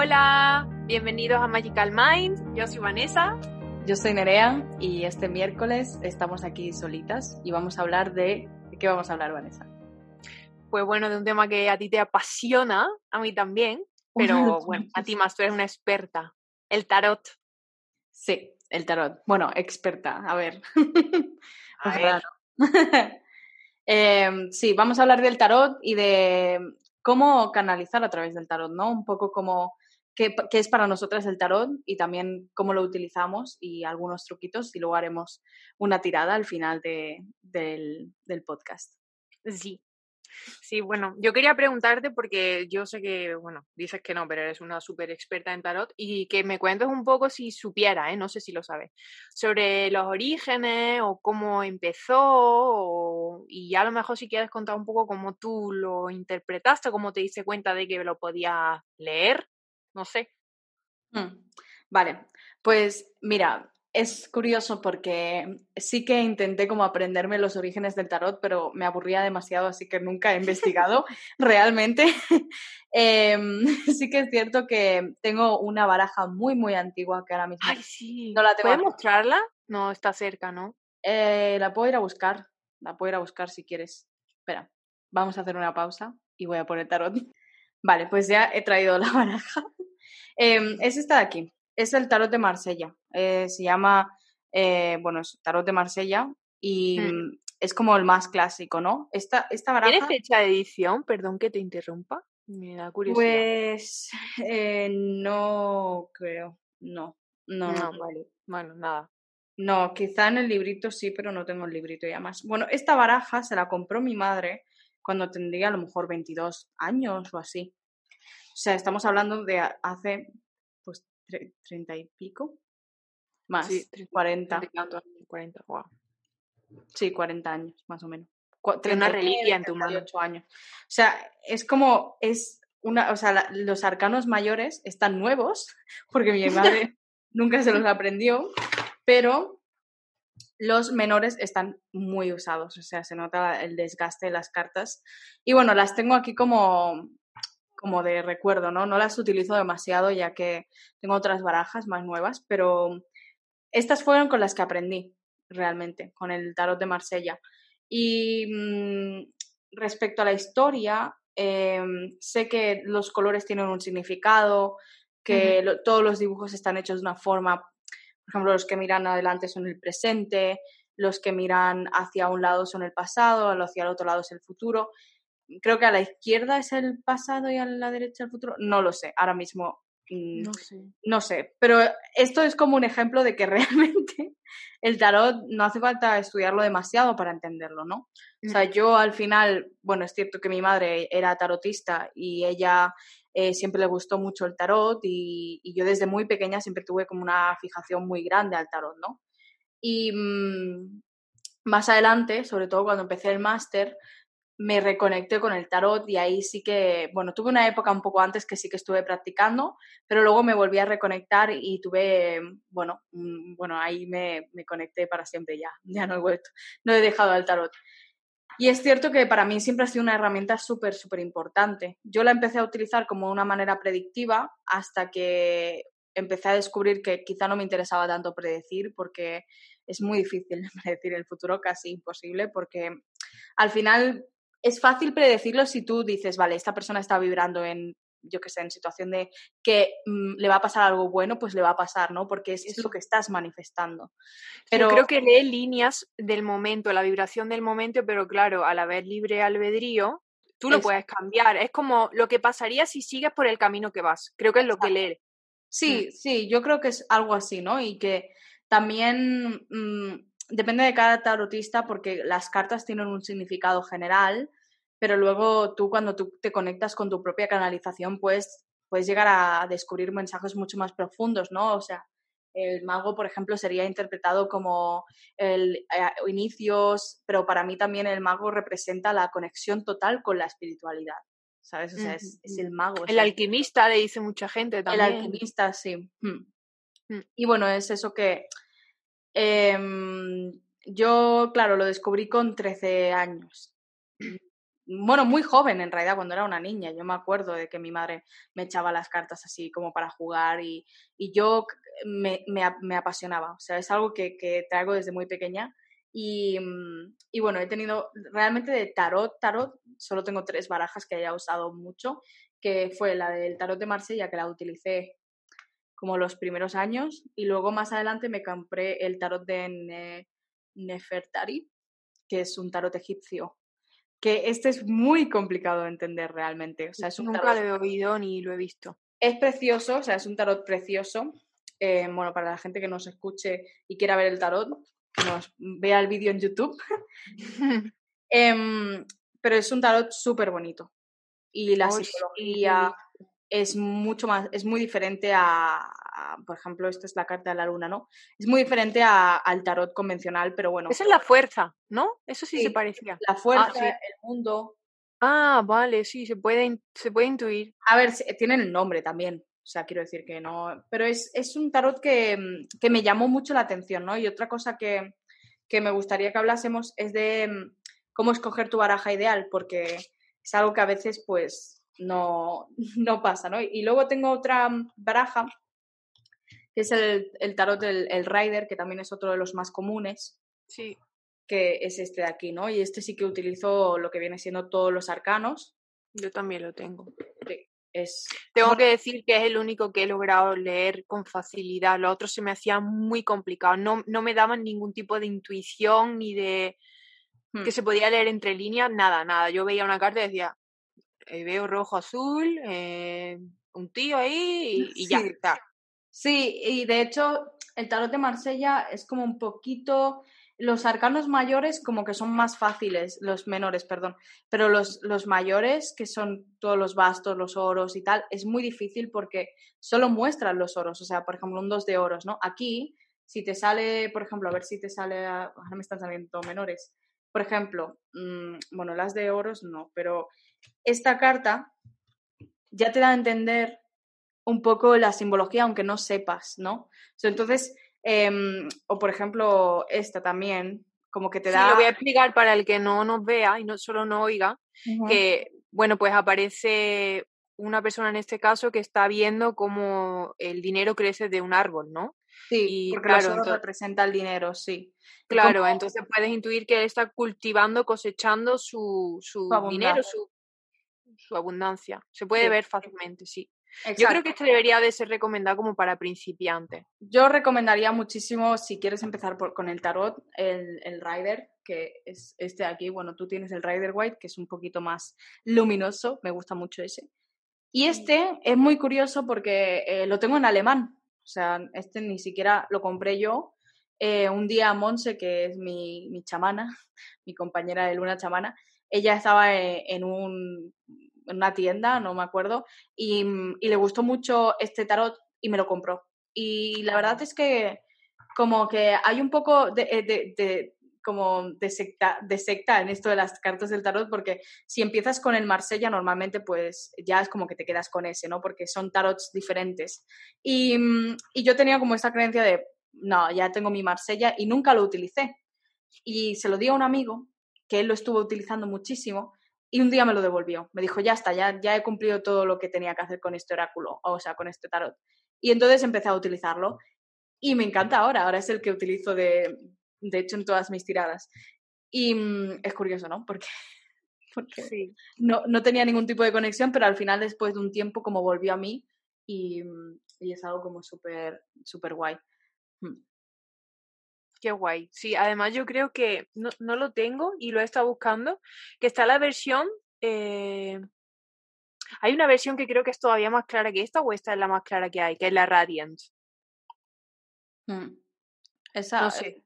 Hola, bienvenidos a Magical Mind. Yo soy Vanessa. Yo soy Nerea y este miércoles estamos aquí solitas y vamos a hablar de... ¿De qué vamos a hablar, Vanessa? Pues bueno, de un tema que a ti te apasiona, a mí también, pero bueno, a ti más, tú eres una experta. El tarot. Sí, el tarot. Bueno, experta, a ver. A ver. Em, sí, vamos a hablar del tarot y de cómo canalizar a través del tarot, ¿no? Un poco como qué, es para nosotras el tarot y también cómo lo utilizamos y algunos truquitos y luego haremos una tirada al final de, del, del podcast. Sí. Sí, bueno, yo quería preguntarte porque yo sé que, bueno, dices que no, pero eres una súper experta en tarot y que me cuentes un poco si supiera, ¿eh? no sé si lo sabes, sobre los orígenes o cómo empezó o- y a lo mejor si quieres contar un poco cómo tú lo interpretaste, cómo te diste cuenta de que lo podías leer, no sé. Mm, Vale, pues mira, es curioso porque sí que intenté como aprenderme los orígenes del tarot, pero me aburría demasiado, así que nunca he investigado realmente. Em, sí que es cierto que tengo una baraja muy, muy antigua que ahora mismo Ay, sí. no la tengo ¿Puedes mostrarla? No, está cerca, ¿no? Eh, la puedo ir a buscar, la puedo ir a buscar si quieres. Espera, vamos a hacer una pausa y voy a poner tarot. Vale, pues ya he traído la baraja. Em, es esta de aquí, es el tarot de Marsella. Eh, se llama, eh, bueno, es tarot de Marsella y Mm. mm, es como el más clásico, ¿no? Esta, esta baraja, ¿Tiene fecha de edición? Perdón que te interrumpa. Me da curiosidad. pues eh, no creo, no, no, no, No, no. vale. Bueno, nada. No, quizá en el librito sí, pero no tengo el librito ya más. Bueno, esta baraja se la compró mi madre cuando tendría a lo mejor 22 años o así. O sea, estamos hablando de hace, pues, tre- 30 y pico. Más, Sí, treinta- 40. treinta y tantos, 40, wow. Sí, 40 años, más o menos. Tiene una 39, reliquia en tu mano. 38 años. O sea, es como, es una, o sea, la- los arcanos mayores están nuevos, porque mi madre nunca se los aprendió, pero los menores están muy usados, o sea, se nota el desgaste de las cartas. Y bueno, las tengo aquí como, como de recuerdo, ¿no? No las utilizo demasiado ya que tengo otras barajas más nuevas, pero estas fueron con las que aprendí realmente, con el tarot de Marsella. Y mm, respecto a la historia, em, sé que los colores tienen un significado, que lo- todos los dibujos están hechos de una forma, por ejemplo, los que miran adelante son el presente, los que miran hacia un lado son el pasado, hacia el otro lado es el futuro. Creo que a la izquierda es el pasado y a la derecha el futuro. No lo sé, ahora mismo mm, No sé. no sé, pero esto es como un ejemplo de que realmente el tarot no hace falta estudiarlo demasiado para entenderlo, ¿no? O sea, yo al final, bueno, es cierto que mi madre era tarotista y ella eh, siempre le gustó mucho el tarot y, y yo desde muy pequeña siempre tuve como una fijación muy grande al tarot, ¿no? Y mm, más adelante, sobre todo cuando empecé el máster, me reconecté con el tarot y ahí sí que, bueno, tuve una época un poco antes que sí que estuve practicando, pero luego me volví a reconectar y tuve, bueno, mm, bueno, ahí me, me conecté para siempre ya, ya no he vuelto, no he dejado el tarot. Y es cierto que para mí siempre ha sido una herramienta súper, súper importante. Yo la empecé a utilizar como una manera predictiva hasta que empecé a descubrir que quizá no me interesaba tanto predecir porque es muy difícil predecir el futuro, casi imposible, porque al final es fácil predecirlo si tú dices, vale, esta persona está vibrando en, yo qué sé, en situación de que mm, le va a pasar algo bueno, pues le va a pasar, ¿no? Porque es, es lo que estás manifestando. Yo Pero creo que lee líneas del momento, la vibración del momento, pero claro, al haber libre albedrío, tú lo puedes cambiar. Es como lo que pasaría si sigues por el camino que vas. Creo que es lo que lee. Sí, sí, yo creo que es algo así, ¿no? Y que también mm, depende de cada tarotista porque las cartas tienen un significado general, pero luego tú cuando tú te conectas con tu propia canalización, pues puedes llegar a descubrir mensajes mucho más profundos, ¿no? O sea, el mago, por ejemplo, sería interpretado como el eh, inicios, pero para mí también el mago representa la conexión total con la espiritualidad, ¿sabes? O sea, es, es el mago. El alquimista, le dice mucha gente el también. alquimista, sí. Mm. Mm. Y bueno, es eso que em, yo, claro, lo descubrí con 13 años. bueno, muy joven en realidad, cuando era una niña. Yo me acuerdo de que mi madre me echaba las cartas así como para jugar y, y yo me, me, me, apasionaba. O sea, es algo que, que traigo desde muy pequeña. Y, mm, y, bueno, he tenido realmente de tarot, tarot, solo tengo tres barajas que haya usado mucho, que fue la del tarot de Marsella, que la utilicé como los primeros años, y luego más adelante me compré el tarot de Nefertari, que es un tarot egipcio, que este es muy complicado de entender realmente. O sea, es un Nunca lo he oído ni lo he visto. Es precioso, o sea, es un tarot precioso. Eh, bueno, para la gente que nos escuche y quiera ver el tarot, que nos vea el vídeo en YouTube. Em, pero es un tarot súper bonito. Y la psicología es mucho más, es muy diferente a, por ejemplo, esta es la carta de la luna, ¿no? Es muy diferente al tarot convencional, pero bueno. Esa es la fuerza, ¿no? Eso sí, se parecía. La fuerza, ah, el mundo. Ah, vale, sí, se puede, se puede intuir. A ver, tienen el nombre también. O sea, quiero decir que no. Pero es, es un tarot que, que, me llamó mucho la atención, ¿no? Y otra cosa que, que me gustaría que hablásemos es de mm, cómo escoger tu baraja ideal, porque es algo que a veces, pues, no, no pasa, ¿no? Y luego tengo otra baraja que es el, el tarot del el Rider, que también es otro de los más comunes. Sí. Que es este de aquí, ¿no? Y este sí que utilizo lo que viene siendo todos los arcanos. Yo también lo tengo. Sí. Es... Tengo que decir que es el único que he logrado leer con facilidad. Lo otro se me hacía muy complicado. No, no me daban ningún tipo de intuición ni de que hmm. se podía leer entre líneas, nada, nada. Yo veía una carta y decía, eh, veo rojo, azul, eh, un tío ahí y, ya está. Sí, y de hecho el tarot de Marsella es como un poquito, los arcanos mayores como que son más fáciles, los menores, perdón, pero los, los mayores, que son todos los bastos, los oros y tal, es muy difícil porque solo muestran los oros, o sea, por ejemplo, un dos de oros, ¿no? Aquí, si te sale, por ejemplo, a ver si te sale, ahora me están saliendo menores, por ejemplo, mmm, bueno, las de oros no, pero esta carta ya te da a entender un poco la simbología, aunque no sepas, ¿no? entonces, em, o por ejemplo, esta también, como que te da... Sí, lo voy a explicar para el que no nos vea y no solo no oiga, que, bueno, pues aparece una persona en este caso que está viendo cómo el dinero crece de un árbol, ¿no? Sí, porque claro, entonces, representa el dinero, sí. Claro, entonces puedes intuir que él está cultivando, cosechando su, su, dinero, su, su abundancia. Se puede ver fácilmente, sí. Yo creo que este debería de ser recomendado como para principiantes. Yo recomendaría muchísimo, si quieres empezar por, con el tarot, el, el Rider, que es este de aquí. Bueno, tú tienes el Rider White, que es un poquito más luminoso, me gusta mucho ese. Y este es muy curioso porque eh, lo tengo en alemán, o sea, este ni siquiera lo compré yo. Eh, un día Monse, que es mi, mi chamana, mi compañera de luna chamana, ella estaba eh, en un en una tienda, no me acuerdo, y, mm, y, le gustó mucho este tarot y me lo compró. Y la verdad es que como que hay un poco de, eh, de, de como de secta, de secta en esto de las cartas del tarot, porque si empiezas con el Marsella, normalmente pues ya es como que te quedas con ese, ¿no? Porque son tarots diferentes. Y, mm, y yo tenía como esta creencia de, no, ya tengo mi Marsella y nunca lo utilicé. Y se lo di a un amigo que él lo estuvo utilizando muchísimo y un día me lo devolvió. Me dijo, ya está, ya, ya he cumplido todo lo que tenía que hacer con este oráculo, o sea, con este tarot. Y entonces empecé a utilizarlo y me encanta ahora. Ahora es el que utilizo de, de hecho en todas mis tiradas. Y mm, es curioso, ¿no? Porque, porque sí. no, no, tenía ningún tipo de conexión, pero al final después de un tiempo como volvió a mí y, mm, y es algo como súper, súper guay. Mm. Qué guay. Sí, además yo creo que no, no, lo tengo y lo he estado buscando, que está la versión... Eh... Hay una versión que creo que es todavía más clara que esta o esta es la más clara que hay, que es la Radiant. Mm. Esa, no sé.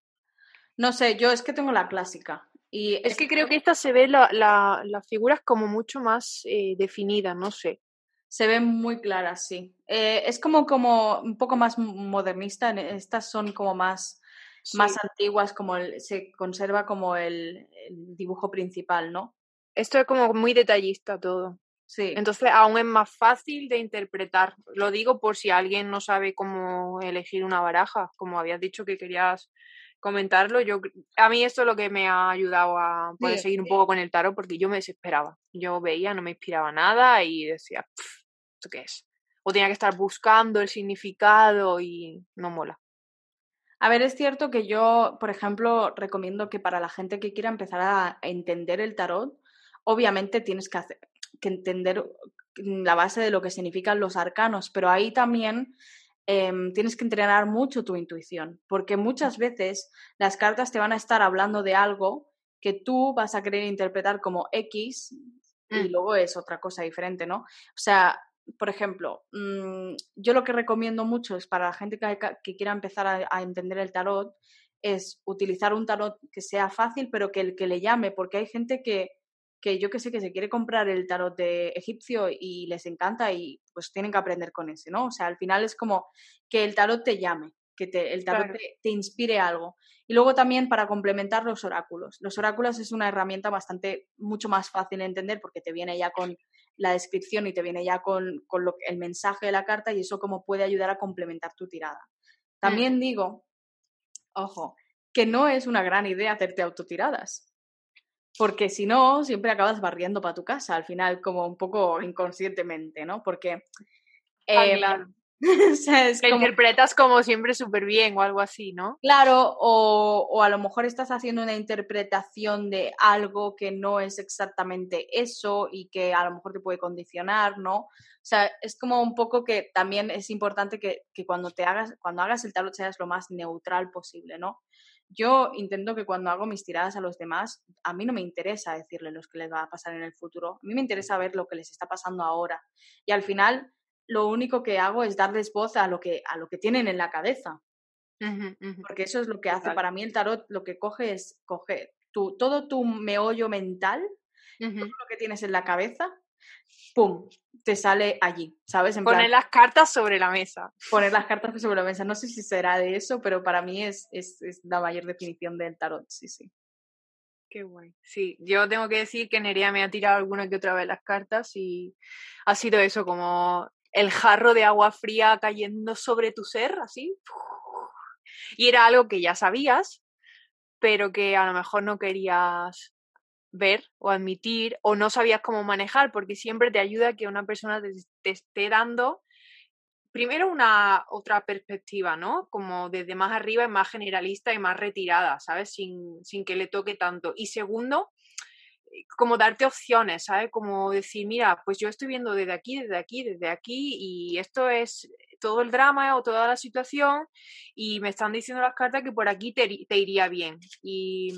No sé, yo es que tengo la clásica. Y es, que creo que esta se ve la, la, las figuras como mucho más eh, definidas, no sé. Se ven muy claras, sí. Eh, es como, como un poco más modernista. Estas son como más más antiguas, como se conserva como el, dibujo principal, ¿no? Esto es como muy detallista todo. Sí. Entonces aún es más fácil de interpretar. Lo digo por si alguien no sabe cómo elegir una baraja, como habías dicho que querías comentarlo. Yo, a mí esto es lo que me ha ayudado a poder seguir un poco con el tarot porque yo me desesperaba. Yo veía, no me inspiraba nada y decía, ¿esto qué es? O tenía que estar buscando el significado y no mola. A ver, es cierto que yo, por ejemplo, recomiendo que para la gente que quiera empezar a entender el tarot, obviamente tienes que, hacer, que entender la base de lo que significan los arcanos, pero ahí también Em, tienes que entrenar mucho tu intuición, porque muchas veces las cartas te van a estar hablando de algo que tú vas a querer interpretar como X y mm. luego es otra cosa diferente, ¿no? O sea, por ejemplo, mm, yo lo que recomiendo mucho es para la gente que, que quiera empezar a, entender el tarot, es utilizar un tarot que sea fácil, pero que el que le llame, porque hay gente que que yo que sé que se quiere comprar el tarot de egipcio y les encanta y pues tienen que aprender con ese, ¿no? O sea, al final es como que el tarot te llame, que te, el tarot te, inspire algo. Y luego también para complementar los oráculos. Los oráculos es una herramienta bastante, mucho más fácil de entender porque te viene ya con la descripción y te viene ya con, con lo, el mensaje de la carta y eso como puede ayudar a complementar tu tirada. También digo, ojo, que no es una gran idea hacerte autotiradas porque si no, siempre acabas barriendo para tu casa, al final como un poco inconscientemente, ¿no? Porque... Ah, claro. o sea, es como... interpretas como siempre súper bien o algo así, ¿no? Claro, o, o, a lo mejor estás haciendo una interpretación de algo que no es exactamente eso y que a lo mejor te puede condicionar, ¿no? O sea, es como un poco que también es importante que, que cuando te hagas, cuando hagas el tarot seas lo más neutral posible, ¿no? yo intento que cuando hago mis tiradas a los demás, a mí no me interesa decirle lo que les va a pasar en el futuro, a mí me interesa ver lo que les está pasando ahora. Y al final, lo único que hago es darles voz a lo que, a lo que tienen en la cabeza. Porque eso es lo que hace para mí el tarot, lo que coge es, coge tu, todo tu meollo mental, todo lo que tienes en la cabeza, ¡pum! te sale allí, ¿sabes? poner las cartas sobre la mesa. Poner las cartas sobre la mesa. No sé si será de eso, pero para mí es, es, la mayor definición del tarot, sí, sí. Qué guay. Sí, yo tengo que decir que Nerea me ha tirado alguna que otra vez las cartas y ha sido eso, como el jarro de agua fría cayendo sobre tu ser, así. Y era algo que ya sabías, pero que a lo mejor no querías ver o admitir o no sabías cómo manejar, porque siempre te ayuda que una persona te, esté dando primero una otra perspectiva, ¿no? Como desde más arriba y más generalista y más retirada, ¿sabes? Sin, sin que le toque tanto. Y segundo, como darte opciones, ¿sabes? Como decir, mira, pues yo estoy viendo desde aquí, desde aquí, desde aquí, y esto es todo el drama o toda la situación, y me están diciendo las cartas que por aquí te, iría bien. Y,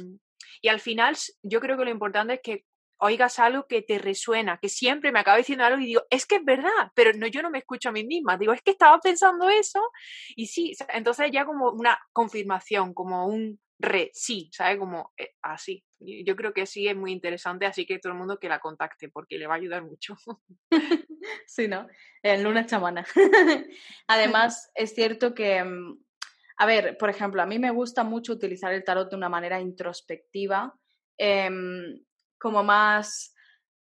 y al final, yo creo que lo importante es que oigas algo que te resuena, que siempre me acaba diciendo algo y digo, es que es verdad, pero no, yo no me escucho a mí misma, digo, es que estaba pensando eso y sí, entonces ya como una confirmación, como un re, sí, ¿sabes? Como eh, así. Yo creo que sí es muy interesante, así que todo el mundo que la contacte porque le va a ayudar mucho. sí, ¿no? En luna chamana. Además, es cierto que mm, a ver, por ejemplo, a mí me gusta mucho utilizar el tarot de una manera introspectiva, em, como más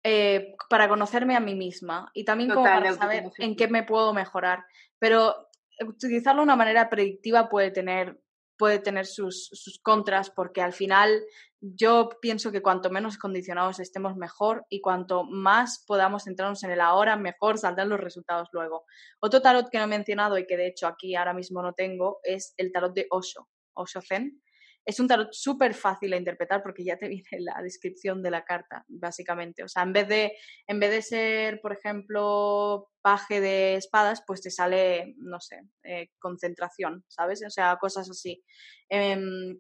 eh, para conocerme a mí misma y también como para saber en qué me puedo mejorar. Pero utilizarlo de una manera predictiva puede tener puede tener sus, sus, contras porque al final yo pienso que cuanto menos condicionados estemos mejor y cuanto más podamos centrarnos en el ahora, mejor saldrán los resultados luego. Otro tarot que no he mencionado y que de hecho aquí ahora mismo no tengo es el tarot de Osho, Osho Zen, es un tarot súper fácil de interpretar porque ya te viene la descripción de la carta, básicamente. O sea, en vez de, en vez de ser, por ejemplo, paje de espadas, pues te sale, no sé, eh, concentración, ¿sabes? O sea, cosas así. Em,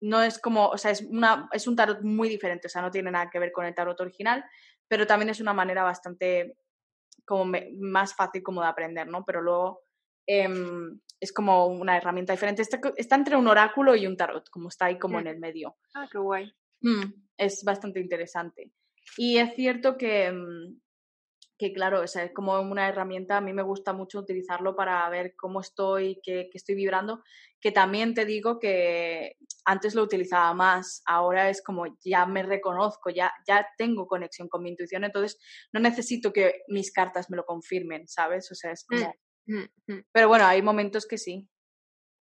no es como, o sea, es, una, es un tarot muy diferente, o sea, no tiene nada que ver con el tarot original, pero también es una manera bastante como más fácil como de aprender, ¿no? Pero luego Em, es como una herramienta diferente. Está, está, entre un oráculo y un tarot, como está ahí como en el medio. Ah, qué guay. Mm, es bastante interesante. Y es cierto que, mm, que claro, o sea, es como una herramienta, a mí me gusta mucho utilizarlo para ver cómo estoy, qué, qué, estoy vibrando, que también te digo que antes lo utilizaba más, ahora es como ya me reconozco, ya, ya tengo conexión con mi intuición, entonces no necesito que mis cartas me lo confirmen, ¿sabes? O sea, es mm. Pero bueno, hay momentos que sí.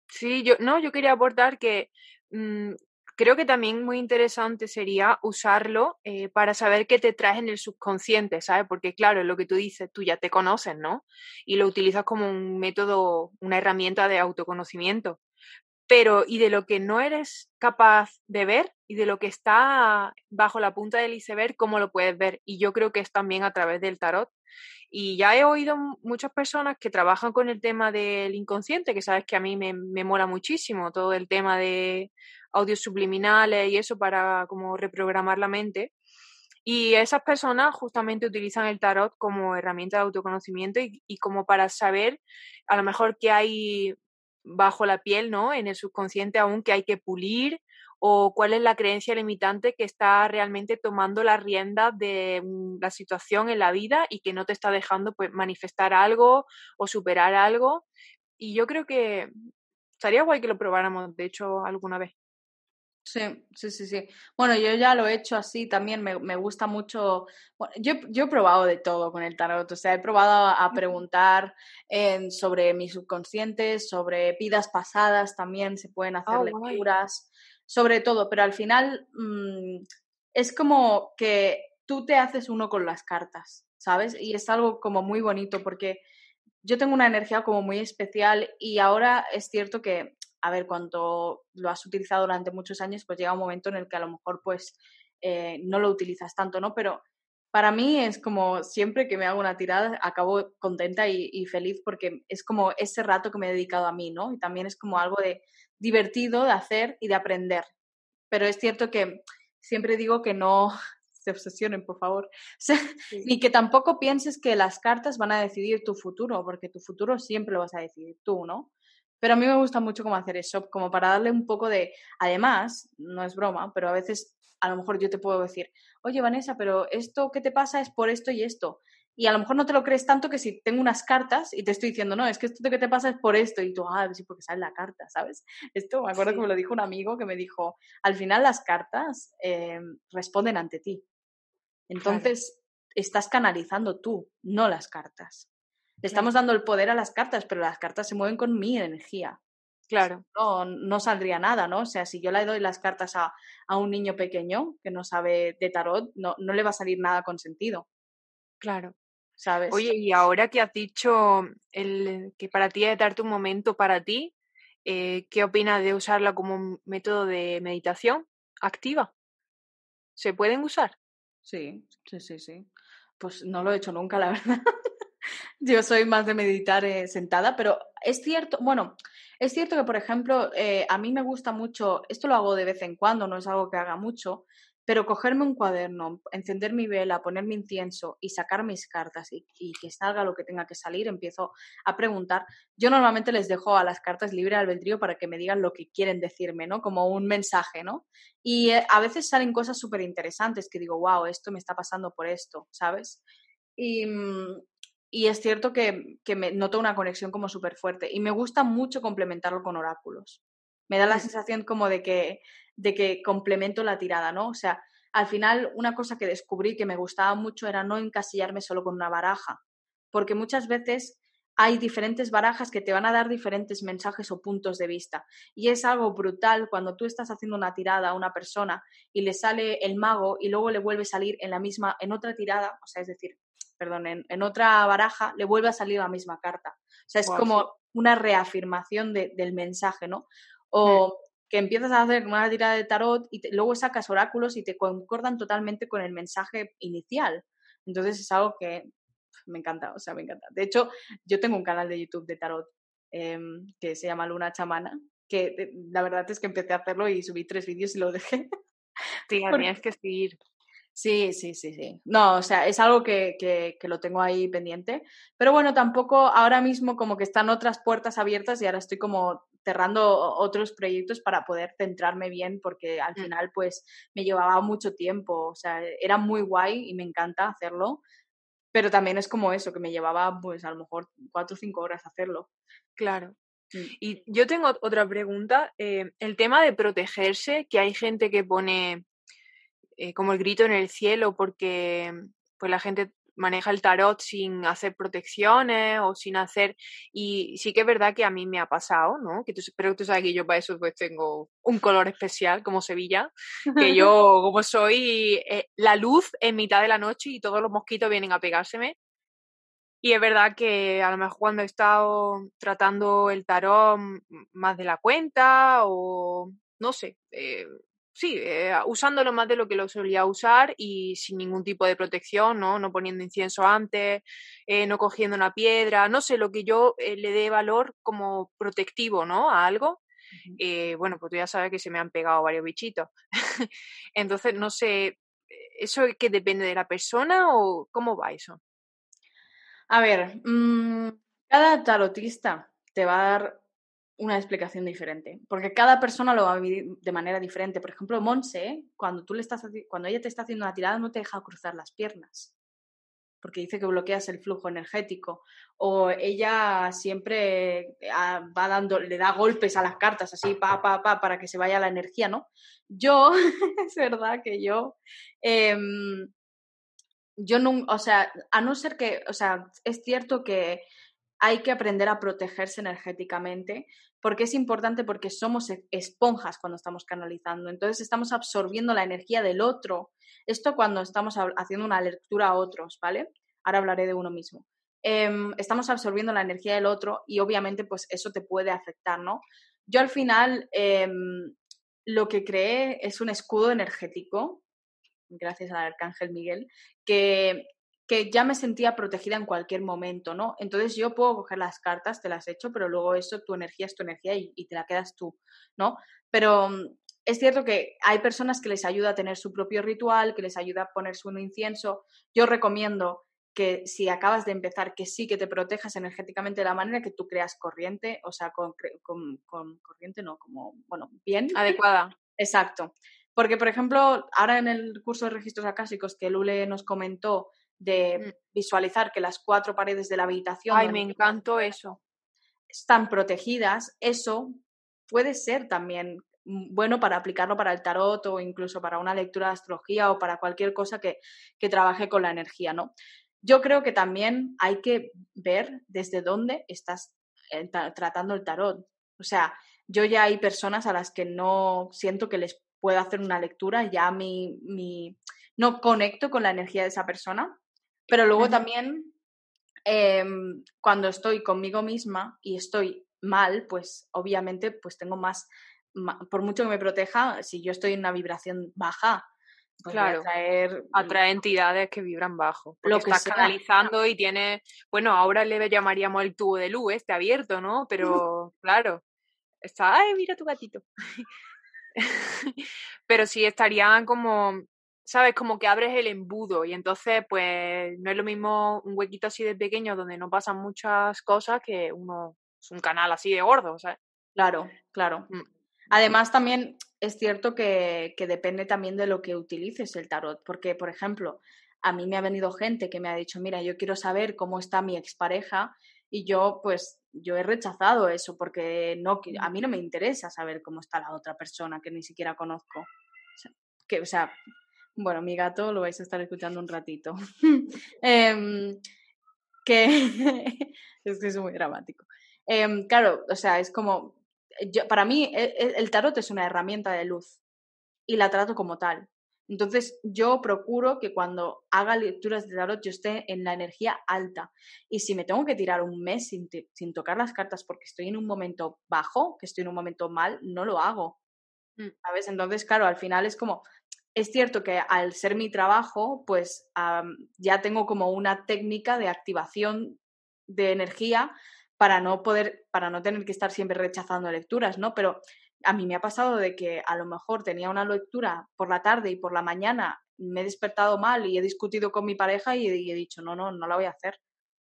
Sí, yo no, yo quería aportar que mm, creo que también muy interesante sería usarlo eh, para saber qué te traes en el subconsciente, ¿sabes? Porque claro, lo que tú dices, tú ya te conoces, ¿no? Y lo utilizas como un método, una herramienta de autoconocimiento. Pero, y de lo que no eres capaz de ver y de lo que está bajo la punta del iceberg, ¿cómo lo puedes ver? Y yo creo que es también a través del tarot. Y ya he oído muchas personas que trabajan con el tema del inconsciente, que sabes que a mí me, me mola muchísimo todo el tema de audios subliminales y eso para como reprogramar la mente. Y esas personas justamente utilizan el tarot como herramienta de autoconocimiento y, y, como para saber a lo mejor qué hay bajo la piel, ¿no? En el subconsciente aún que hay que pulir o cuál es la creencia limitante que está realmente tomando la rienda de la situación en la vida y que no te está dejando pues manifestar algo o superar algo. Y yo creo que estaría guay que lo probáramos, de hecho, alguna vez. Sí, sí, sí, sí. Bueno, yo ya lo he hecho así también, me, me gusta mucho. Bueno, yo, yo he probado de todo con el tarot, o sea, he probado a, preguntar sobre mi subconsciente, sobre vidas pasadas también, se pueden hacer oh, lecturas, sobre todo, pero al final mmm, es como que tú te haces uno con las cartas, ¿sabes? Y es algo como muy bonito porque yo tengo una energía como muy especial y ahora es cierto que a ver, cuando lo has utilizado durante muchos años, pues llega un momento en el que a lo mejor pues eh, no lo utilizas tanto, ¿no? Pero para mí es como siempre que me hago una tirada, acabo contenta y, feliz porque es como ese rato que me he dedicado a mí, ¿no? Y también es como algo de divertido de hacer y de aprender. Pero es cierto que siempre digo que no se obsesionen, por favor. Ni que tampoco pienses que las cartas van a decidir tu futuro, porque tu futuro siempre lo vas a decidir tú, ¿no? Pero a mí me gusta mucho cómo hacer eso, como para darle un poco de... Además, no es broma, pero a veces a lo mejor yo te puedo decir, oye Vanessa, pero esto que te pasa es por esto y esto. Y a lo mejor no te lo crees tanto que si tengo unas cartas y te estoy diciendo, no, es que esto que te pasa es por esto. Y tú, ah, sí, porque sale la carta, ¿sabes? Esto me acuerdo que me lo dijo un amigo que me dijo, al final las cartas eh, responden ante ti. Entonces, estás canalizando tú, no las cartas. Le estamos dando el poder a las cartas, pero las cartas se mueven con mi energía. Claro. No, no saldría nada, ¿no? O sea, si yo le doy las cartas a, a un niño pequeño que no sabe de tarot, no, no le va a salir nada con sentido. Claro. ¿Sabes? Oye, y ahora que has dicho el, que para ti es darte un momento para ti, eh, ¿qué opinas de usarla como un método de meditación activa? ¿Se pueden usar? Sí, sí, sí, sí. Pues no lo he hecho nunca, la verdad. Yo soy más de meditar eh, sentada, pero es cierto, bueno, es cierto que, por ejemplo, eh, a mí me gusta mucho, esto lo hago de vez en cuando, no es algo que haga mucho, pero cogerme un cuaderno, encender mi vela, poner mi incienso y sacar mis cartas y, que salga lo que tenga que salir, empiezo a preguntar. Yo normalmente les dejo a las cartas libre albedrío para que me digan lo que quieren decirme, ¿no? Como un mensaje, ¿no? Y eh, a veces salen cosas súper interesantes que digo, wow, esto me está pasando por esto, ¿sabes? Y, mm, y es cierto que, que me noto una conexión como súper fuerte y me gusta mucho complementarlo con oráculos. Me da la sensación como de que, de que complemento la tirada, ¿no? O sea, al final una cosa que descubrí que me gustaba mucho era no encasillarme solo con una baraja, porque muchas veces hay diferentes barajas que te van a dar diferentes mensajes o puntos de vista. Y es algo brutal cuando tú estás haciendo una tirada a una persona y le sale el mago y luego le vuelve a salir en la misma, en otra tirada, o sea, es decir, perdón, en, otra baraja le vuelve a salir la misma carta. O sea, es como una reafirmación del mensaje, ¿no? O que empiezas a hacer una tirada de tarot y luego sacas oráculos y te concordan totalmente con el mensaje inicial. Entonces es algo que me encanta, o sea, me encanta. De hecho, yo tengo un canal de YouTube de tarot em, que se llama Luna Chamana, que eh, la verdad es que empecé a hacerlo y subí tres vídeos y lo dejé. Sí, tenías que seguir. Sí, sí, sí, sí. No, o sea, es algo que, que, que, lo tengo ahí pendiente. Pero bueno, tampoco ahora mismo como que están otras puertas abiertas y ahora estoy como cerrando otros proyectos para poder centrarme bien porque al mm. final pues me llevaba mucho tiempo. O sea, era muy guay y me encanta hacerlo. Pero también es como eso, que me llevaba pues a lo mejor cuatro o cinco horas hacerlo. Claro. Mm. Y yo tengo otra pregunta. Eh, el tema de protegerse, que hay gente que pone eh, como el grito en el cielo porque pues la gente maneja el tarot sin hacer protecciones o sin hacer... Y sí que es verdad que a mí me ha pasado, ¿no? Que tú, pero tú sabes que yo para eso pues tengo un color especial como Sevilla, que yo como soy eh, la luz en mitad de la noche y todos los mosquitos vienen a pegárseme. Y es verdad que a lo mejor cuando he estado tratando el tarot más de la cuenta o no sé, eh, sí, eh, usándolo más de lo que lo solía usar y sin ningún tipo de protección, ¿no? No poniendo incienso antes, eh, no cogiendo una piedra, no sé, lo que yo le dé valor como protectivo, ¿no? A algo. bueno, pues tú ya sabes que se me han pegado varios bichitos. Entonces, no sé, ¿eso es que depende de la persona o cómo va eso? A ver, mm, cada tarotista te va a dar una explicación diferente, porque cada persona lo va a vivir de manera diferente. Por ejemplo, Monse, cuando tú le estás cuando ella te está haciendo una tirada no te deja cruzar las piernas, porque dice que bloqueas el flujo energético, o ella siempre ah, va dando le da golpes a las cartas así pa pa pa para que se vaya la energía, ¿no? Yo es verdad que yo em, yo no, o sea, a no ser que, o sea, es cierto que hay que aprender a protegerse energéticamente, porque es importante porque somos e, esponjas cuando estamos canalizando. Entonces estamos absorbiendo la energía del otro. Esto cuando estamos haciendo una lectura a otros, ¿vale? Ahora hablaré de uno mismo. Em, estamos absorbiendo la energía del otro y obviamente pues eso te puede afectar, ¿no? Yo al final em, lo que creé es un escudo energético, gracias al arcángel Miguel, que que ya me sentía protegida en cualquier momento, ¿no? Entonces yo puedo coger las cartas, te las echo, pero luego eso, tu energía es tu energía y, te la quedas tú, ¿no? Pero mm, es cierto que hay personas que les ayuda a tener su propio ritual, que les ayuda a ponerse un incienso. Yo recomiendo que si acabas de empezar, que sí que te protejas energéticamente de la manera que tú creas corriente, o sea, con, con corriente no, como, bueno, bien. Adecuada. Exacto. Porque, por ejemplo, ahora en el curso de registros acásicos que Lule nos comentó, de mm. visualizar que las cuatro paredes de la habitación. Ay, me encantó eso. Están protegidas. Eso puede ser también mm, bueno para aplicarlo para el tarot o incluso para una lectura de astrología o para cualquier cosa que, que trabaje con la energía, ¿no? Yo creo que también hay que ver desde dónde estás eh, tratando el tarot. O sea, yo ya hay personas a las que no siento que les pueda hacer una lectura, ya mi, mi, no conecto con la energía de esa persona pero luego también, em, cuando estoy conmigo misma y estoy mal, pues obviamente pues tengo más, por mucho que me proteja, si yo estoy en una vibración baja, pues claro, atraer, atrae entidades que vibran bajo. Lo que estás canalizando y tiene, bueno, ahora le llamaríamos el tubo de luz este abierto, ¿no? Pero claro, está, ay, mira tu gatito. Pero sí estarían como ¿sabes? Como que abres el embudo y entonces pues no es lo mismo un huequito así de pequeño donde no pasan muchas cosas que uno es un canal así de gordo, ¿sabes? Claro, claro. Mm. Además también es cierto que, que depende también de lo que utilices el tarot, porque por ejemplo, a mí me ha venido gente que me ha dicho, mira, yo quiero saber cómo está mi expareja y yo pues yo he rechazado eso porque no a mí no me interesa saber cómo está la otra persona que ni siquiera conozco. que, o sea, bueno, mi gato lo vais a estar escuchando un ratito. Em, que es que es muy dramático. Em, claro, o sea, es como, yo, para mí e, e, el, tarot es una herramienta de luz y la trato como tal. Entonces yo procuro que cuando haga lecturas de tarot yo esté en la energía alta. Y si me tengo que tirar un mes sin, sin tocar las cartas porque estoy en un momento bajo, que estoy en un momento mal, no lo hago. Mm. ¿Sabes? Entonces, claro, al final es como, es cierto que al ser mi trabajo, pues ya tengo como una técnica de activación de energía para no poder, para no tener que estar siempre rechazando lecturas, ¿no? Pero a mí me ha pasado de que a lo mejor tenía una lectura por la tarde y por la mañana me he despertado mal y he discutido con mi pareja y he, dicho, no, no, no la voy a hacer.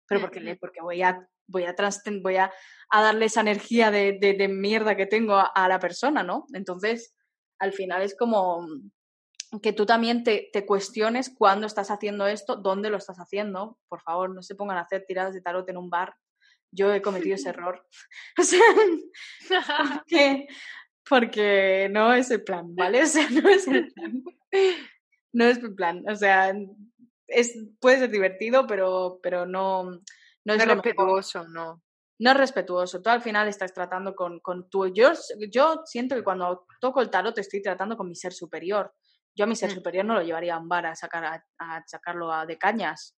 Pero porque, porque voy a voy a, voy a, darle esa energía de, de, mierda que tengo a, la persona, ¿no? Entonces, al final es como, que tú también te, te, cuestiones cuándo estás haciendo esto, dónde lo estás haciendo. Por favor, no se pongan a hacer tiradas de tarot en un bar. Yo he cometido ese error. O sea, porque, porque no es el plan, ¿vale? O sea, no es el plan. No es el plan. O sea, es, puede ser divertido, pero, pero no, no es no respetuoso, no. No es respetuoso. Tú al final estás tratando con, con tu. Yo, yo siento que cuando toco el tarot estoy tratando con mi ser superior. Yo a mi ser mm. superior no lo llevaría a un bar a, sacar, a, sacarlo a, de cañas.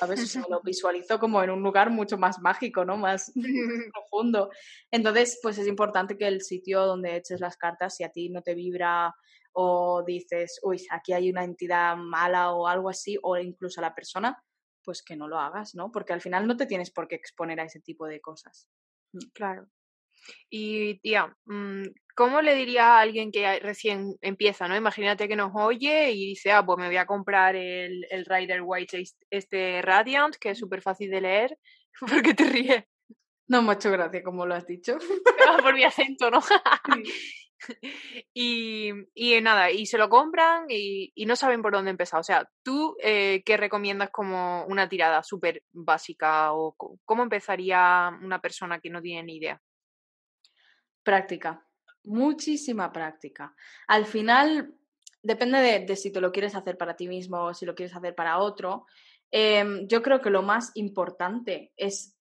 A veces lo visualizo como en un lugar mucho más mágico, ¿no? Más profundo. Entonces, pues es importante que el sitio donde eches las cartas, si a ti no te vibra o dices, uy, aquí hay una entidad mala o algo así, o incluso a la persona, pues que no lo hagas, ¿no? Porque al final no te tienes por qué exponer a ese tipo de cosas. Mm, claro. Y tía, mm, ¿cómo le diría a alguien que recién empieza, no? Imagínate que nos oye y dice, ah, pues me voy a comprar el, el Rider White este Radiant, que es súper fácil de leer. ¿Por qué te ríes? No, mucho gracia, como lo has dicho. Por mi acento, ¿no? y, y, nada, y se lo compran y, y, no saben por dónde empezar. O sea, ¿tú eh, qué recomiendas como una tirada súper básica o cómo empezaría una persona que no tiene ni idea? Práctica, muchísima práctica. Al final, depende de, de si te lo quieres hacer para ti mismo o si lo quieres hacer para otro. Eh, yo creo que lo más importante es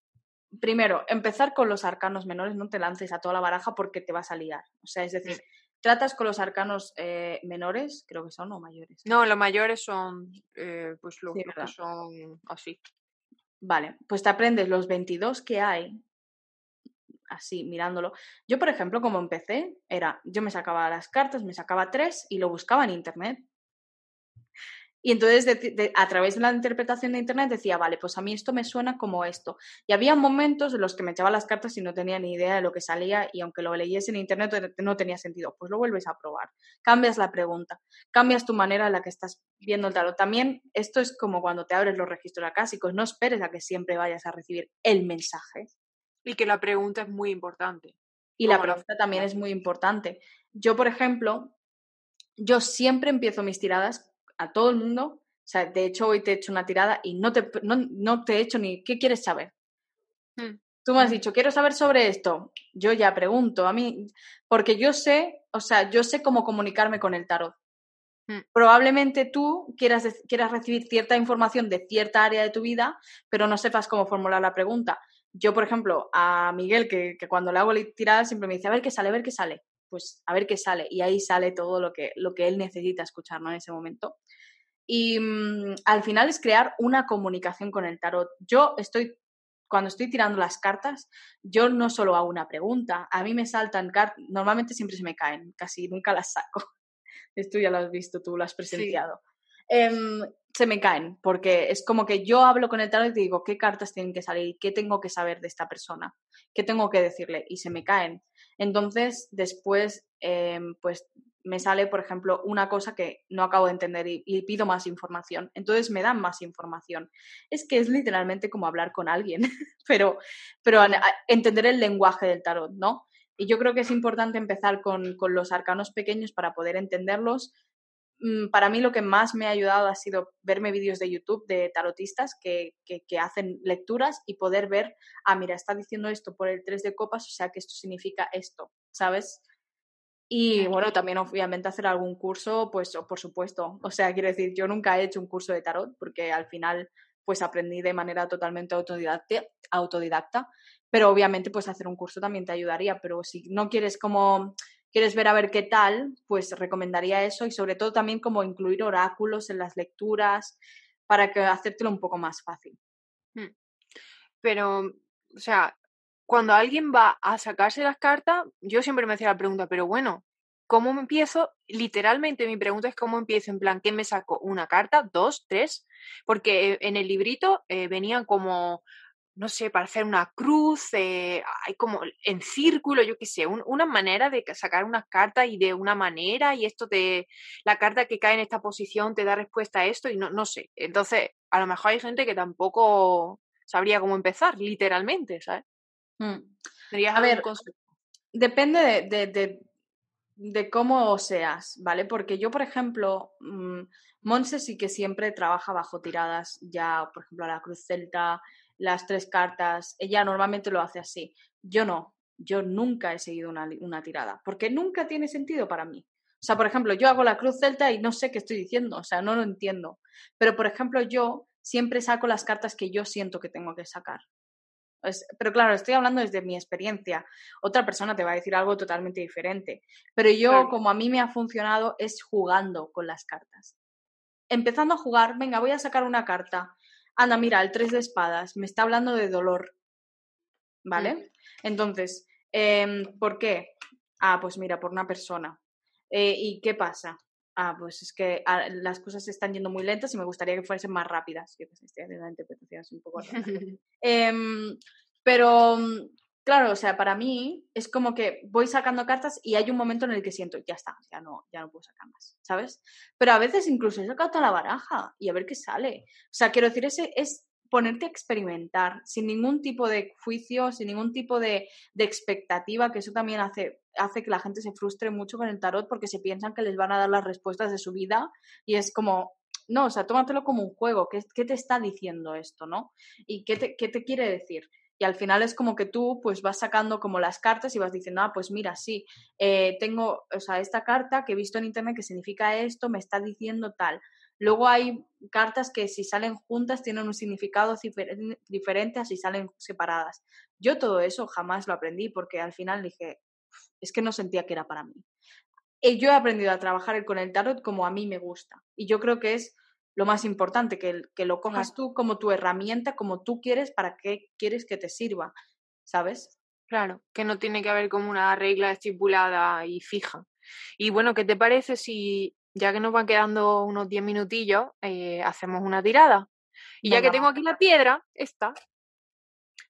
primero, empezar con los arcanos menores, no te lances a toda la baraja porque te vas a liar. O sea, es decir, tratas con los arcanos eh, menores, creo que son, o mayores. No, los mayores son, eh, pues los, que son así. Vale, pues te aprendes los 22 que hay, así mirándolo. Yo, por ejemplo, como empecé, era, yo me sacaba las cartas, me sacaba tres y lo buscaba en internet. Y entonces, a través de la interpretación de Internet, decía, vale, pues a mí esto me suena como esto. Y había momentos en los que me echaba las cartas y no tenía ni idea de lo que salía y aunque lo leyese en Internet no tenía sentido. Pues lo vuelves a probar. Cambias la pregunta, cambias tu manera en la que estás viendo el tarot. También esto es como cuando te abres los registros acásicos. No esperes a que siempre vayas a recibir el mensaje. Y que la pregunta es muy importante. Y la pregunta también es muy importante. Yo, por ejemplo, yo siempre empiezo mis tiradas a todo el mundo. O sea, de hecho, hoy te he hecho una tirada y no te, no, te he hecho ni qué quieres saber. Mm. Tú me has mm. dicho, quiero saber sobre esto. Yo ya pregunto a mí, porque yo sé, o sea, yo sé cómo comunicarme con el tarot. Mm. Probablemente tú quieras, quieras recibir cierta información de cierta área de tu vida, pero no sepas cómo formular la pregunta. Yo, por ejemplo, a Miguel, que, que cuando le hago la tirada siempre me dice, a ver qué sale, a ver qué sale pues a ver qué sale. Y ahí sale todo lo que, lo que él necesita escuchar ¿no? en ese momento. Y mm, al final es crear una comunicación con el tarot. Yo estoy, cuando estoy tirando las cartas, yo no solo hago una pregunta, a mí me saltan cartas, normalmente siempre se me caen, casi nunca las saco. Esto ya lo has visto tú, lo has presenciado. Em, se me caen, porque es como que yo hablo con el tarot y digo qué cartas tienen que salir, qué tengo que saber de esta persona, qué tengo que decirle, y se me caen. Entonces, después, em, pues me sale, por ejemplo, una cosa que no acabo de entender y, pido más información. Entonces me dan más información. Es que es literalmente como hablar con alguien, pero, pero entender el lenguaje del tarot, ¿no? Y yo creo que es importante empezar con, con los arcanos pequeños para poder entenderlos, para mí lo que más me ha ayudado ha sido verme vídeos de YouTube de tarotistas que, que, hacen lecturas y poder ver, ah, mira, está diciendo esto por el 3 de copas, o sea que esto significa esto, ¿sabes? Y bueno, también obviamente hacer algún curso, pues por supuesto. O sea, quiero decir, yo nunca he hecho un curso de tarot porque al final pues aprendí de manera totalmente autodidacta, autodidacta, pero obviamente pues hacer un curso también te ayudaría, pero si no quieres como quieres ver a ver qué tal, pues recomendaría eso y sobre todo también como incluir oráculos en las lecturas para que hacértelo un poco más fácil. Hmm. Pero, o sea, cuando alguien va a sacarse las cartas, yo siempre me hacía la pregunta, pero bueno, ¿cómo empiezo? Literalmente mi pregunta es cómo empiezo, en plan, ¿qué me saco? ¿Una carta? ¿Dos? ¿Tres? Porque en el librito eh, venían como no sé, para hacer una cruz, eh, hay como en círculo, yo qué sé, una manera de sacar unas cartas y de una manera, y esto te, la carta que cae en esta posición te da respuesta a esto, y no, no sé. Entonces, a lo mejor hay gente que tampoco sabría cómo empezar, literalmente, ¿sabes? Mm. A ver, depende de, de, de, de, cómo seas, ¿vale? Porque yo, por ejemplo, mmm, Monse sí que siempre trabaja bajo tiradas, ya, por ejemplo, la cruz celta, las tres cartas, ella normalmente lo hace así. Yo no, yo nunca he seguido una, tirada, porque nunca tiene sentido para mí. O sea, por ejemplo, yo hago la cruz celta y no sé qué estoy diciendo, o sea, no lo entiendo. Pero, por ejemplo, yo siempre saco las cartas que yo siento que tengo que sacar. Pero claro, estoy hablando desde mi experiencia. Otra persona te va a decir algo totalmente diferente. Pero yo, como a mí me ha funcionado, es jugando con las cartas. Empezando a jugar, venga, voy a sacar una carta. Anda, mira, el 3 de espadas, me está hablando de dolor. ¿Vale? Mm. Entonces, eh, ¿por qué? Ah, pues mira, por una persona. Eh, ¿Y qué pasa? Ah, pues es que ah, las cosas están yendo muy lentas y me gustaría que fuesen más rápidas. Yo pues estoy haciendo interpretación un poco. eh, pero, claro, o sea, para mí es como que voy sacando cartas y hay un momento en el que siento, ya está, ya no, ya no puedo sacar más, ¿sabes? Pero a veces incluso he sacado toda la baraja y a ver qué sale. O sea, quiero decir, ese es ponerte a experimentar sin ningún tipo de juicio, sin ningún tipo de, de, expectativa, que eso también hace, hace que la gente se frustre mucho con el tarot porque se piensan que les van a dar las respuestas de su vida y es como, no, o sea, tómatelo como un juego, ¿qué, qué te está diciendo esto, no? ¿Y qué te, qué te quiere decir? y al final es como que tú pues vas sacando como las cartas y vas diciendo, ah, pues mira, sí, eh, tengo, o sea, esta carta que he visto en internet que significa esto, me está diciendo tal. Luego hay cartas que si salen juntas tienen un significado diferente a si salen separadas. Yo todo eso jamás lo aprendí porque al final dije, es que no sentía que era para mí. Y yo he aprendido a trabajar con el tarot como a mí me gusta. Y yo creo que es lo más importante, que, que lo cojas tú como tu herramienta, como tú quieres, para qué quieres que te sirva, ¿sabes? Claro, que no tiene que haber como una regla estipulada y fija. Y bueno, ¿qué te parece si, ya que nos van quedando unos 10 minutillos, eh, hacemos una tirada? Y ya que tengo aquí la piedra, esta,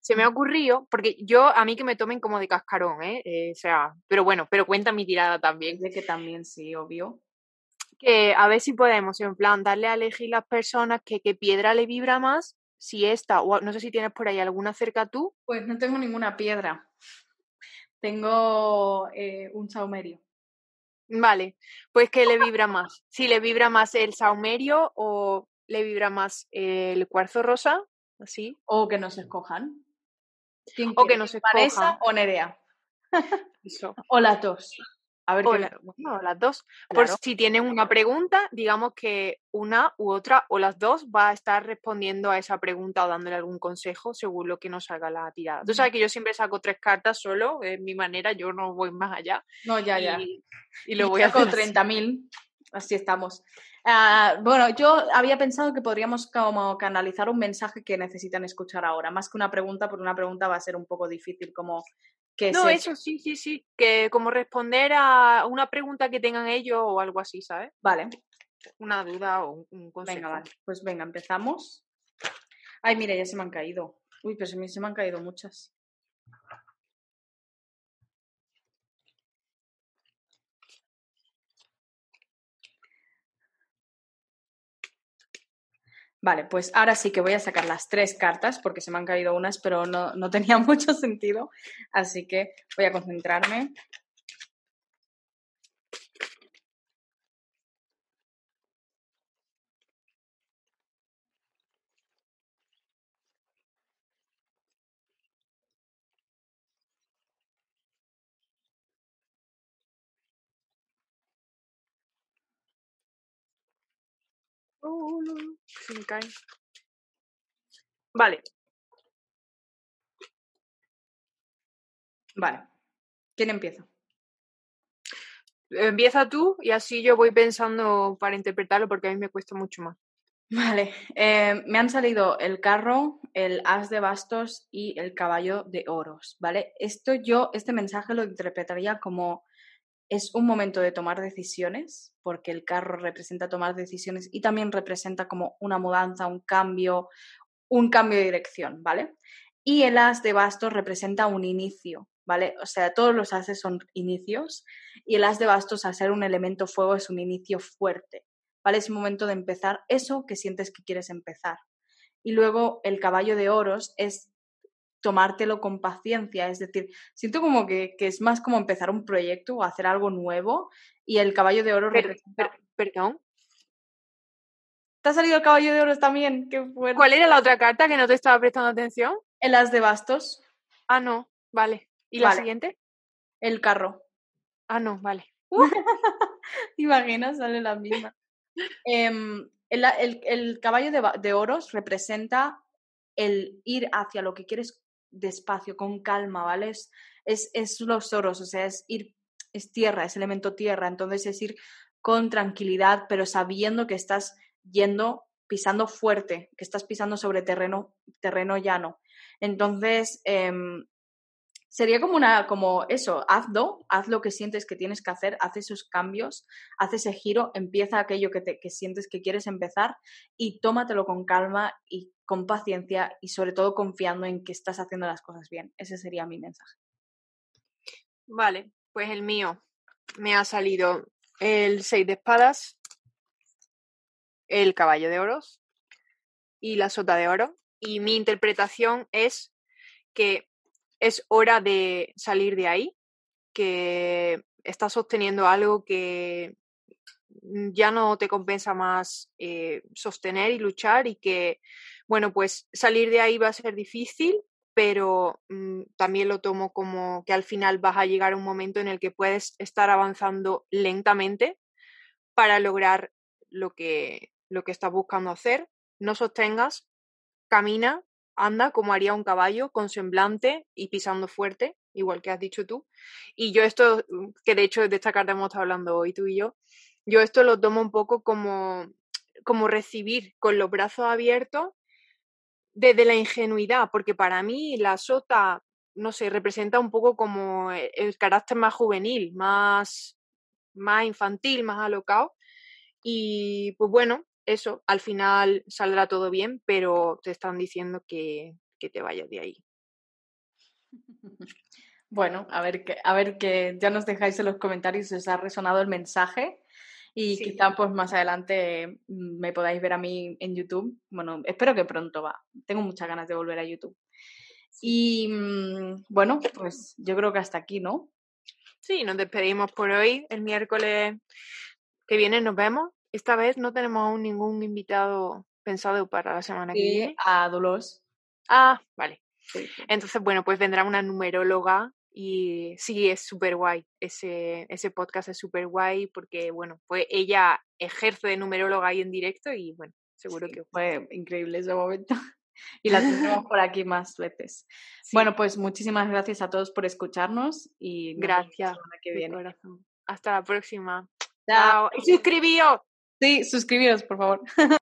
se me ha ocurrido, porque yo, a mí que me tomen como de cascarón, ¿eh? eh o sea, pero bueno, pero cuenta mi tirada también. De que también, sí, obvio que a ver si podemos, en plan, darle a elegir las personas que qué piedra le vibra más, si esta, o no sé si tienes por ahí alguna cerca tú. Pues no tengo ninguna piedra. Tengo eh, un saumerio. Vale, pues ¿qué le vibra más? Si le vibra más el saumerio o le vibra más el cuarzo rosa, así. O que nos escojan. O que nos escojan. o Nerea. o las dos. A ver, bueno, las dos. Por si tienen una pregunta, digamos que una u otra o las dos va a estar respondiendo a esa pregunta o dándole algún consejo según lo que nos salga la tirada. Tú sabes que yo siempre saco tres cartas solo, es mi manera, yo no voy más allá. No, ya, ya. Y lo voy a con 30.000, así estamos. Ah, bueno, yo había pensado que podríamos como canalizar un mensaje que necesitan escuchar ahora, más que una pregunta, porque una pregunta va a ser un poco difícil como no, eso sí, sí, sí, que como responder a una pregunta que tengan ellos o algo así, ¿sabes? Vale. Una duda o un consejo. Venga, vale. Pues venga, empezamos. Ay, mira, ya se me han caído. Uy, pero se me han caído muchas. Vale, pues ahora sí que voy a sacar las tres cartas porque se me han caído unas, pero no, no tenía mucho sentido. Así que voy a concentrarme. Vale. Vale. ¿Quién empieza? Empieza tú y así yo voy pensando para interpretarlo porque a mí me cuesta mucho más. Vale, eh, me han salido el carro, el as de bastos y el caballo de oros, ¿vale? Esto yo, este mensaje lo interpretaría como es un momento de tomar decisiones, porque el carro representa tomar decisiones y también representa como una mudanza, un cambio, un cambio de dirección, ¿vale? Y el as de bastos representa un inicio, ¿vale? O sea, todos los ases son inicios y el as de bastos, al ser un elemento fuego, es un inicio fuerte, ¿vale? Es un momento de empezar eso que sientes que quieres empezar. Y luego el caballo de oros es tomártelo con paciencia, es decir, siento como que, es más como empezar un proyecto o hacer algo nuevo y el caballo de oro perdón. ¿Te ha salido el caballo de oro también? ¿Cuál era la otra carta que no te estaba prestando atención? El as de bastos. Ah, no, vale. ¿Y la siguiente? El carro. Ah, no, vale. imaginas? Sale la misma. Em, el, caballo de, oros representa el ir hacia lo que quieres despacio, con calma, ¿vale? Es, es, los oros, o sea, es ir, es tierra, es elemento tierra, entonces es ir con tranquilidad, pero sabiendo que estás yendo, pisando fuerte, que estás pisando sobre terreno, terreno llano. Entonces, em, sería como una, como eso, hazlo, haz lo que sientes que tienes que hacer, haz esos cambios, haz ese giro, empieza aquello que, te, que sientes que quieres empezar y tómatelo con calma y con paciencia y sobre todo confiando en que estás haciendo las cosas bien. Ese sería mi mensaje. Vale, pues el mío me ha salido el 6 de espadas, el caballo de oros y la sota de oro. Y mi interpretación es que es hora de salir de ahí, que estás sosteniendo algo que ya no te compensa más eh, sostener y luchar y que, bueno, pues salir de ahí va a ser difícil, pero mm, también lo tomo como que al final vas a llegar a un momento en el que puedes estar avanzando lentamente para lograr lo que, lo que estás buscando hacer. No sostengas, camina anda como haría un caballo, con semblante y pisando fuerte, igual que has dicho tú. Y yo esto, mm, que de hecho de esta carta hemos estado hablando hoy tú y yo, yo esto lo tomo un poco como, como recibir con los brazos abiertos desde la ingenuidad, porque para mí la sota, no sé, representa un poco como e, el carácter más juvenil, más, más infantil, más alocado. Y pues bueno, eso, al final saldrá todo bien, pero te están diciendo que, te vayas de ahí. Bueno, a ver que, a ver que ya nos dejáis en los comentarios si os ha resonado el mensaje y quizá pues más adelante mm, me podáis ver a mí en YouTube. Bueno, espero que pronto va. Tengo muchas ganas de volver a YouTube. Y mm, bueno, pues yo creo que hasta aquí, ¿no? Sí, nos despedimos por hoy. El miércoles que viene nos vemos esta vez no tenemos aún ningún invitado pensado para la semana que viene. A Dolores. Ah, vale. Entonces, bueno, pues vendrá una numeróloga y sí, es súper guay. Ese, ese podcast es súper guay porque, bueno, pues ella ejerce de numeróloga ahí en directo y, bueno, seguro que fue increíble ese momento. y la tendremos por aquí más veces. Bueno, pues muchísimas gracias a todos por escucharnos y gracias. Que viene. Hasta la próxima. Chao. Y suscribíos. Sí, suscribiros, por favor.